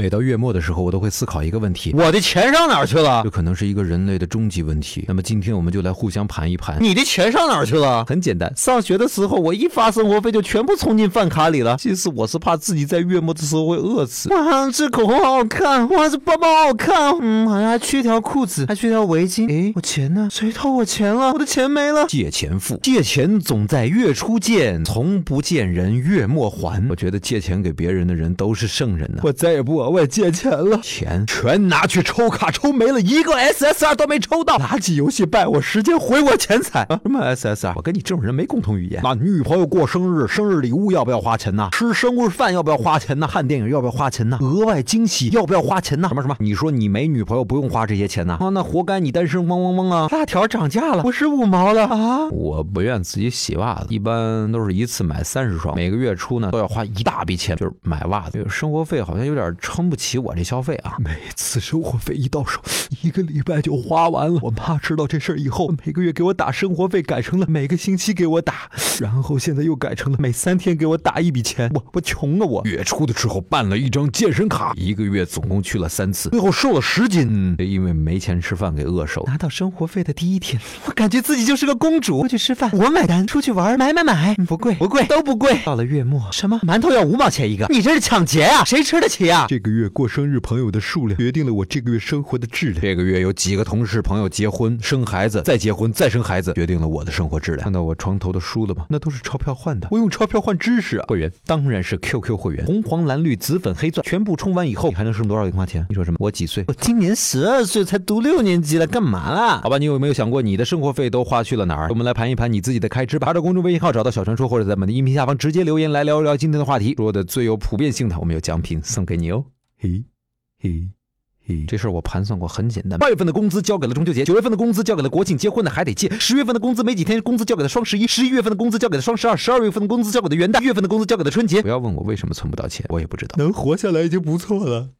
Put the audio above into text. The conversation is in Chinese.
每到月末的时候，我都会思考一个问题：我的钱上哪儿去了？这可能是一个人类的终极问题。那么今天我们就来互相盘一盘。你的钱上哪儿去了？很简单，上学的时候我一发生活费就全部充进饭卡里了。其实我是怕自己在月末的时候会饿死。哇，这口红好好看！哇，这包包好好看！嗯，好像还缺条裤子，还缺条围巾。诶，我钱呢？谁偷我钱了？我的钱没了！借钱付，借钱总在月初见，从不见人月末还。我觉得借钱给别人的人都是圣人呢。我再也不往外借钱了，钱全拿去抽卡，抽没了一个 SSR 都没抽到。垃圾游戏败我时间，毁我钱财啊！什么 SSR？我跟你这种人没共同语言。那女朋友过生日，生日礼物要不要花钱呢？吃生日饭要不要花钱呢？看电影要不要花钱呢？额外惊喜要不要花钱呢？什么什么？你说你没女朋友不用花这些钱呢？啊，那活该你单身嗡嗡嗡啊！辣条涨价了，不是五毛了啊！我不愿自己洗袜子，一般都是一次买三十双，每个月初呢都要花一大笔钱，就是买袜子。生活费好像有点撑不起我这消费啊！每次生活费一到手，一个礼拜就花完了。我妈知道这事儿以后，每个月给我打生活费改成了每个星期给我打，然后现在又改成了每三天给我打一笔钱。我我穷啊！我月初的时候办了一张健身卡，一个月总共去了三次，最后瘦了十斤。嗯，因为没钱吃饭给饿瘦。拿到生活费的第一天，我感觉自己就是个公主。出去吃饭我买单，出去玩买买买，不贵不贵都不贵。到了月末，什么馒头要五毛钱一个？你这是抢劫啊！谁吃得起啊？这个月过生日朋友的数量决定了我这个月生活的质量。这个月有几个同事朋友结婚生孩子，再结婚再生孩子，决定了我的生活质量。看到我床头的书了吗？那都是钞票换的。我用钞票换知识啊！会员当然是 QQ 会员，红黄蓝绿紫粉黑钻，全部充完以后，你还能剩多少零花钱？你说什么？我几岁？我今年十二岁，才读六年级了，干嘛啦？好吧，你有没有想过你的生活费都花去了哪儿？我们来盘一盘你自己的开支吧。查找公众微信号，找到小传说，或者在我们的音频下方直接留言来聊一聊今天的话题，说的最有普遍性的，我们有奖品送给你哦。嘿，嘿，这事儿我盘算过，很简单。八月份的工资交给了中秋节，九月份的工资交给了国庆，结婚的还得借。十月份的工资没几天，工资交给了双十一，十一月份的工资交给了双十二，十二月份的工资交给了元旦，一月份的工资交给了春节。不要问我为什么存不到钱，我也不知道。能活下来已经不错了。